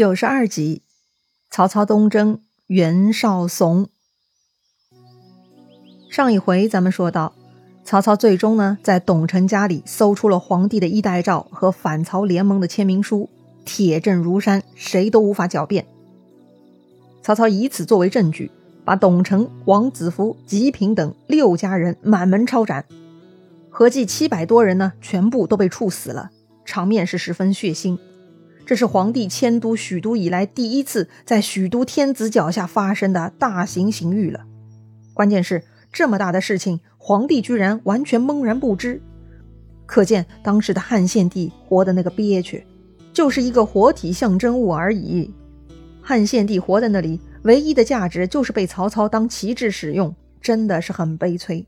九十二集，曹操东征，袁绍怂。上一回咱们说到，曹操最终呢，在董承家里搜出了皇帝的衣带诏和反曹联盟的签名书，铁证如山，谁都无法狡辩。曹操以此作为证据，把董承、王子服、吉平等六家人满门抄斩，合计七百多人呢，全部都被处死了，场面是十分血腥。这是皇帝迁都许都以来第一次在许都天子脚下发生的大型刑狱了。关键是这么大的事情，皇帝居然完全懵然不知，可见当时的汉献帝活的那个憋屈，就是一个活体象征物而已。汉献帝活在那里，唯一的价值就是被曹操当旗帜使用，真的是很悲催。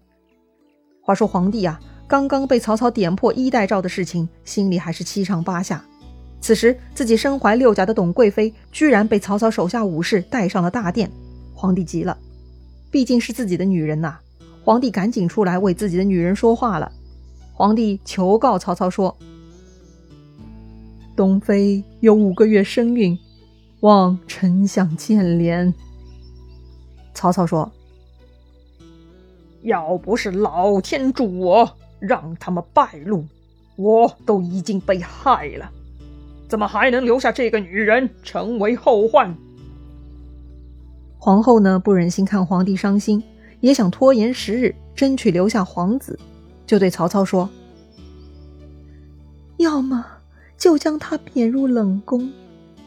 话说皇帝啊，刚刚被曹操点破衣带诏的事情，心里还是七上八下。此时，自己身怀六甲的董贵妃居然被曹操手下武士带上了大殿，皇帝急了，毕竟是自己的女人呐。皇帝赶紧出来为自己的女人说话了。皇帝求告曹操说：“董妃有五个月身孕，望丞相见怜。”曹操说：“要不是老天助我，让他们败露，我都已经被害了。”怎么还能留下这个女人成为后患？皇后呢？不忍心看皇帝伤心，也想拖延时日，争取留下皇子，就对曹操说：“要么就将他贬入冷宫，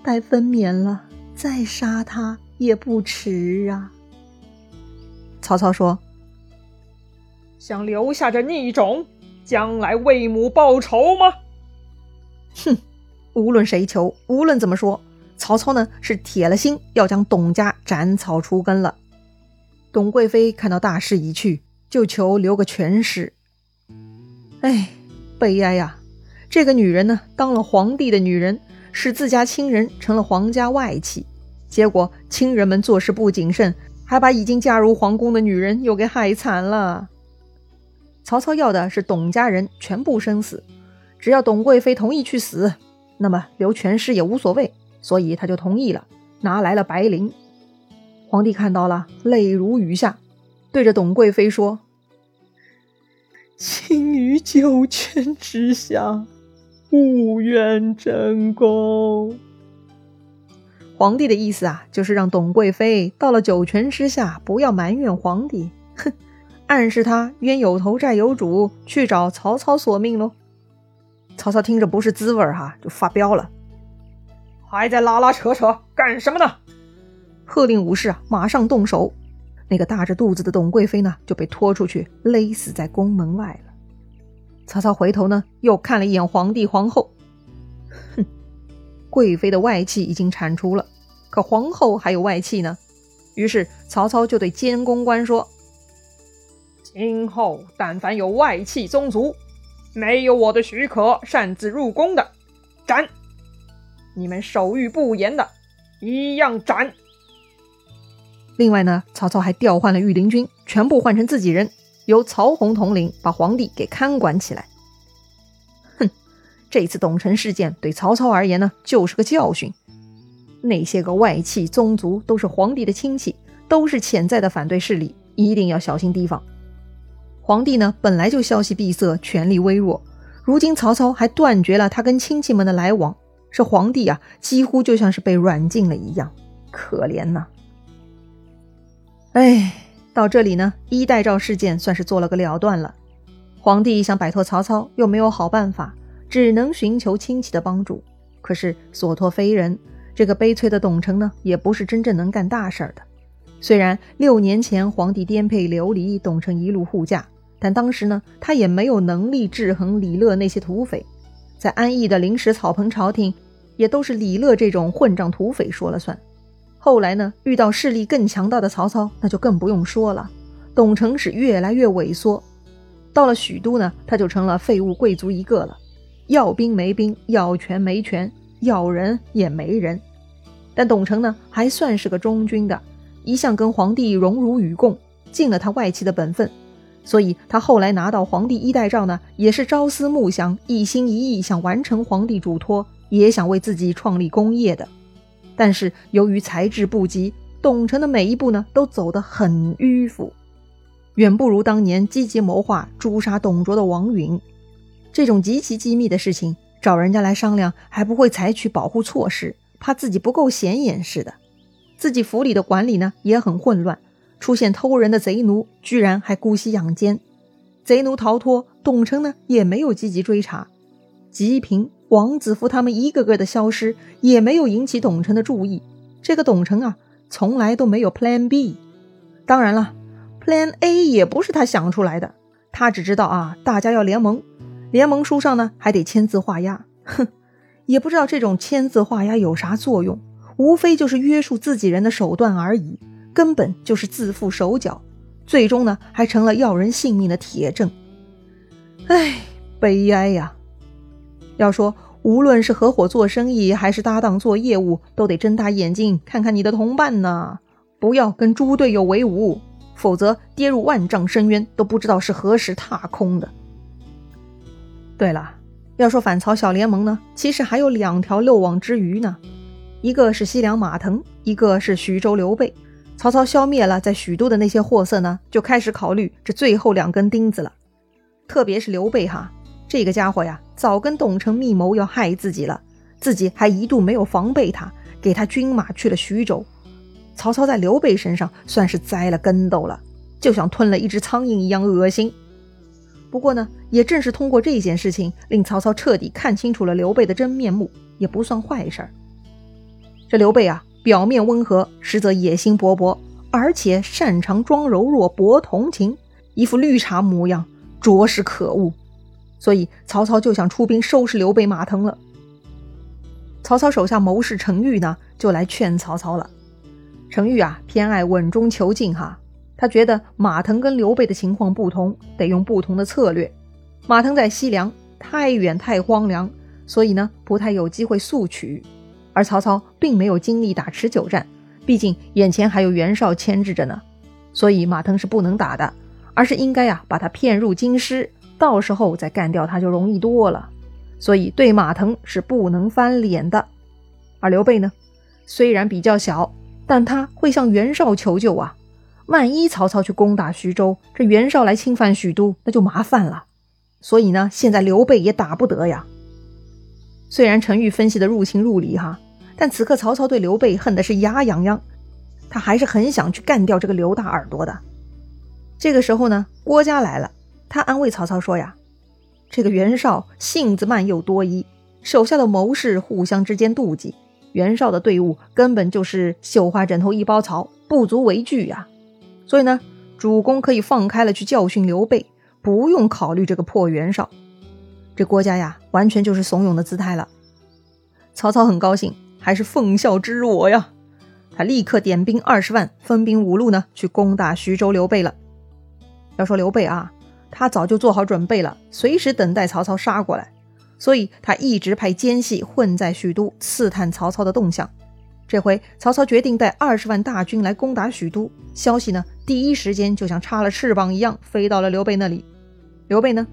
待分娩了再杀他也不迟啊。”曹操说：“想留下这逆种，将来为母报仇吗？”哼！无论谁求，无论怎么说，曹操呢是铁了心要将董家斩草除根了。董贵妃看到大势已去，就求留个全尸。哎，悲哀呀！这个女人呢，当了皇帝的女人，使自家亲人成了皇家外戚，结果亲人们做事不谨慎，还把已经嫁入皇宫的女人又给害惨了。曹操要的是董家人全部生死，只要董贵妃同意去死。那么留全尸也无所谓，所以他就同意了，拿来了白绫。皇帝看到了，泪如雨下，对着董贵妃说：“卿于九泉之下，勿怨真功。”皇帝的意思啊，就是让董贵妃到了九泉之下，不要埋怨皇帝，哼，暗示他冤有头债有主，去找曹操索命喽。曹操听着不是滋味哈，就发飙了，还在拉拉扯扯干什么呢？喝令武士啊，马上动手。那个大着肚子的董贵妃呢，就被拖出去勒死在宫门外了。曹操回头呢，又看了一眼皇帝皇后，哼，贵妃的外戚已经铲除了，可皇后还有外戚呢。于是曹操就对监公官说：“今后但凡有外戚宗族。”没有我的许可擅自入宫的，斩！你们手谕不严的，一样斩。另外呢，曹操还调换了御林军，全部换成自己人，由曹洪统领，把皇帝给看管起来。哼，这次董承事件对曹操而言呢，就是个教训。那些个外戚宗族都是皇帝的亲戚，都是潜在的反对势力，一定要小心提防。皇帝呢，本来就消息闭塞，权力微弱。如今曹操还断绝了他跟亲戚们的来往，这皇帝啊，几乎就像是被软禁了一样，可怜呐！哎，到这里呢，衣带诏事件算是做了个了断了。皇帝想摆脱曹操，又没有好办法，只能寻求亲戚的帮助。可是所托非人，这个悲催的董承呢，也不是真正能干大事儿的。虽然六年前皇帝颠沛流离，董承一路护驾。但当时呢，他也没有能力制衡李乐那些土匪，在安逸的临时草棚朝廷，也都是李乐这种混账土匪说了算。后来呢，遇到势力更强大的曹操，那就更不用说了。董承是越来越萎缩，到了许都呢，他就成了废物贵族一个了，要兵没兵，要权没权，要人也没人。但董承呢，还算是个忠君的，一向跟皇帝荣辱与共，尽了他外戚的本分。所以他后来拿到皇帝衣带诏呢，也是朝思暮想，一心一意想完成皇帝嘱托，也想为自己创立功业的。但是由于才智不及，董承的每一步呢都走得很迂腐，远不如当年积极谋划诛杀董卓的王允。这种极其机密的事情，找人家来商量，还不会采取保护措施，怕自己不够显眼似的。自己府里的管理呢也很混乱，出现偷人的贼奴，居然还姑息养奸。贼奴逃脱，董承呢也没有积极追查。吉平、王子服他们一个个的消失，也没有引起董承的注意。这个董承啊，从来都没有 Plan B。当然了，Plan A 也不是他想出来的。他只知道啊，大家要联盟，联盟书上呢还得签字画押。哼，也不知道这种签字画押有啥作用，无非就是约束自己人的手段而已，根本就是自缚手脚。最终呢，还成了要人性命的铁证。唉，悲哀呀！要说无论是合伙做生意，还是搭档做业务，都得睁大眼睛看看你的同伴呢，不要跟猪队友为伍，否则跌入万丈深渊都不知道是何时踏空的。对了，要说反曹小联盟呢，其实还有两条漏网之鱼呢，一个是西凉马腾，一个是徐州刘备。曹操消灭了在许都的那些货色呢，就开始考虑这最后两根钉子了。特别是刘备哈，这个家伙呀，早跟董承密谋要害自己了，自己还一度没有防备他，给他军马去了徐州。曹操在刘备身上算是栽了跟斗了，就像吞了一只苍蝇一样恶心。不过呢，也正是通过这件事情，令曹操彻底看清楚了刘备的真面目，也不算坏事儿。这刘备啊。表面温和，实则野心勃勃，而且擅长装柔弱、博同情，一副绿茶模样，着实可恶。所以曹操就想出兵收拾刘备、马腾了。曹操手下谋士程昱呢，就来劝曹操了。程昱啊，偏爱稳中求进哈，他觉得马腾跟刘备的情况不同，得用不同的策略。马腾在西凉，太远太荒凉，所以呢，不太有机会速取。而曹操并没有精力打持久战，毕竟眼前还有袁绍牵制着呢，所以马腾是不能打的，而是应该呀把他骗入京师，到时候再干掉他就容易多了。所以对马腾是不能翻脸的。而刘备呢，虽然比较小，但他会向袁绍求救啊。万一曹操去攻打徐州，这袁绍来侵犯许都，那就麻烦了。所以呢，现在刘备也打不得呀。虽然陈玉分析的入情入理哈。但此刻曹操对刘备恨的是牙痒痒，他还是很想去干掉这个刘大耳朵的。这个时候呢，郭嘉来了，他安慰曹操说呀：“这个袁绍性子慢又多疑，手下的谋士互相之间妒忌，袁绍的队伍根本就是绣花枕头一包草，不足为惧呀。所以呢，主公可以放开了去教训刘备，不用考虑这个破袁绍。”这郭嘉呀，完全就是怂恿的姿态了。曹操很高兴。还是奉孝之我呀！他立刻点兵二十万，分兵五路呢，去攻打徐州刘备了。要说刘备啊，他早就做好准备了，随时等待曹操杀过来，所以他一直派奸细混在许都，刺探曹操的动向。这回曹操决定带二十万大军来攻打许都，消息呢，第一时间就像插了翅膀一样飞到了刘备那里。刘备呢，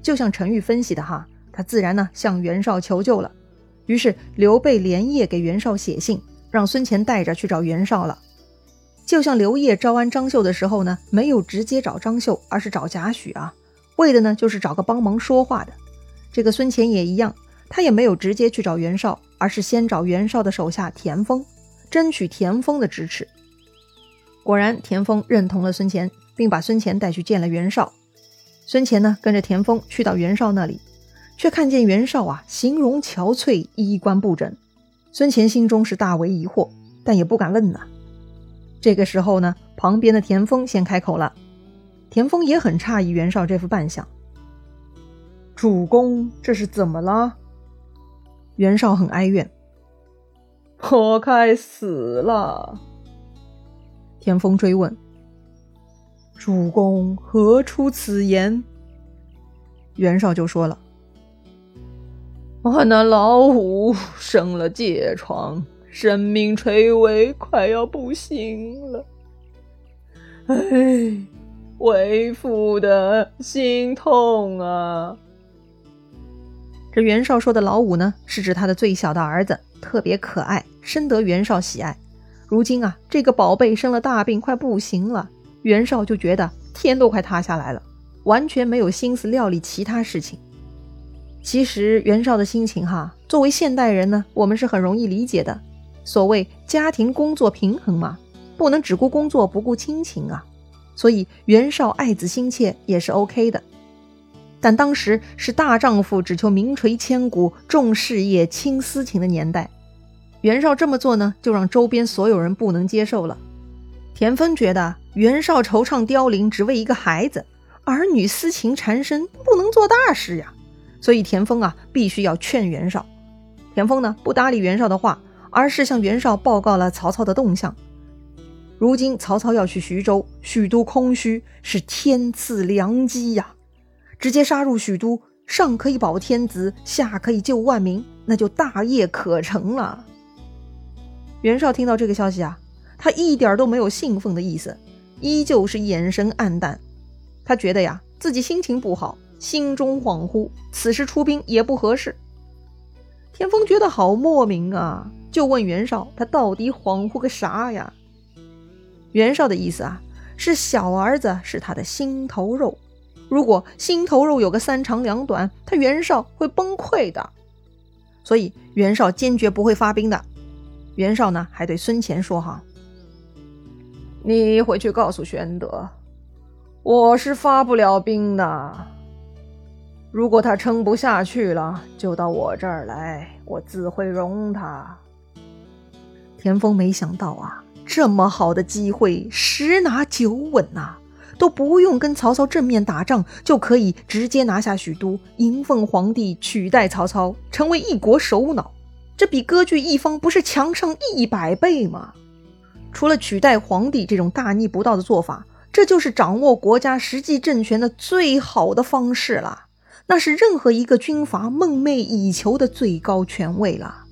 就像陈玉分析的哈，他自然呢向袁绍求救了。于是刘备连夜给袁绍写信，让孙乾带着去找袁绍了。就像刘烨招安张绣的时候呢，没有直接找张绣，而是找贾诩啊，为的呢就是找个帮忙说话的。这个孙乾也一样，他也没有直接去找袁绍，而是先找袁绍的手下田丰，争取田丰的支持。果然，田丰认同了孙乾，并把孙乾带去见了袁绍。孙乾呢，跟着田丰去到袁绍那里。却看见袁绍啊，形容憔悴，衣冠不整。孙乾心中是大为疑惑，但也不敢问呐。这个时候呢，旁边的田丰先开口了。田丰也很诧异袁绍这副扮相。主公，这是怎么了？袁绍很哀怨。我该死了。田丰追问：“主公何出此言？”袁绍就说了。我那老五生了疥疮，生命垂危，快要不行了。哎，为父的心痛啊！这袁绍说的老五呢，是指他的最小的儿子，特别可爱，深得袁绍喜爱。如今啊，这个宝贝生了大病，快不行了，袁绍就觉得天都快塌下来了，完全没有心思料理其他事情。其实袁绍的心情哈，作为现代人呢，我们是很容易理解的。所谓家庭工作平衡嘛，不能只顾工作不顾亲情啊。所以袁绍爱子心切也是 OK 的。但当时是大丈夫只求名垂千古、重事业轻私情的年代，袁绍这么做呢，就让周边所有人不能接受了。田丰觉得袁绍惆怅凋零，只为一个孩子，儿女私情缠身，不能做大事呀。所以田丰啊，必须要劝袁绍。田丰呢，不搭理袁绍的话，而是向袁绍报告了曹操的动向。如今曹操要去徐州，许都空虚，是天赐良机呀。直接杀入许都，上可以保天子，下可以救万民，那就大业可成了。袁绍听到这个消息啊，他一点都没有兴奋的意思，依旧是眼神黯淡。他觉得呀，自己心情不好，心中恍惚，此时出兵也不合适。田丰觉得好莫名啊，就问袁绍，他到底恍惚个啥呀？袁绍的意思啊，是小儿子是他的心头肉。如果心头肉有个三长两短，他袁绍会崩溃的。所以袁绍坚决不会发兵的。袁绍呢，还对孙乾说：“哈，你回去告诉玄德，我是发不了兵的。如果他撑不下去了，就到我这儿来，我自会容他。”田丰没想到啊，这么好的机会，十拿九稳呐。都不用跟曹操正面打仗，就可以直接拿下许都，迎奉皇帝，取代曹操，成为一国首脑。这比割据一方不是强上一百倍吗？除了取代皇帝这种大逆不道的做法，这就是掌握国家实际政权的最好的方式了。那是任何一个军阀梦寐以求的最高权位了。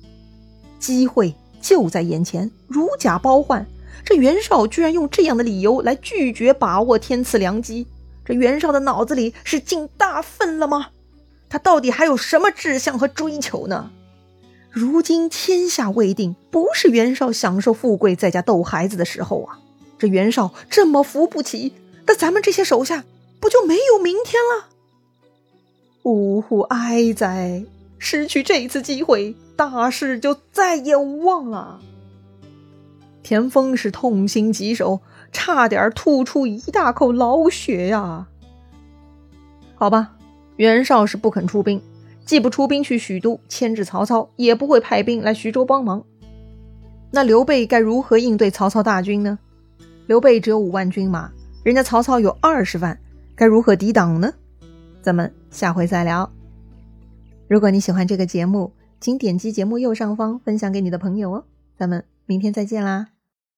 机会就在眼前，如假包换。这袁绍居然用这样的理由来拒绝把握天赐良机，这袁绍的脑子里是进大粪了吗？他到底还有什么志向和追求呢？如今天下未定，不是袁绍享受富贵在家逗孩子的时候啊！这袁绍这么扶不起，那咱们这些手下不就没有明天了？呜呼哀哉！失去这次机会，大事就再也无望了。田丰是痛心疾首，差点吐出一大口老血呀！好吧，袁绍是不肯出兵，既不出兵去许都牵制曹操，也不会派兵来徐州帮忙。那刘备该如何应对曹操大军呢？刘备只有五万军马，人家曹操有二十万，该如何抵挡呢？咱们下回再聊。如果你喜欢这个节目，请点击节目右上方分享给你的朋友哦。咱们明天再见啦！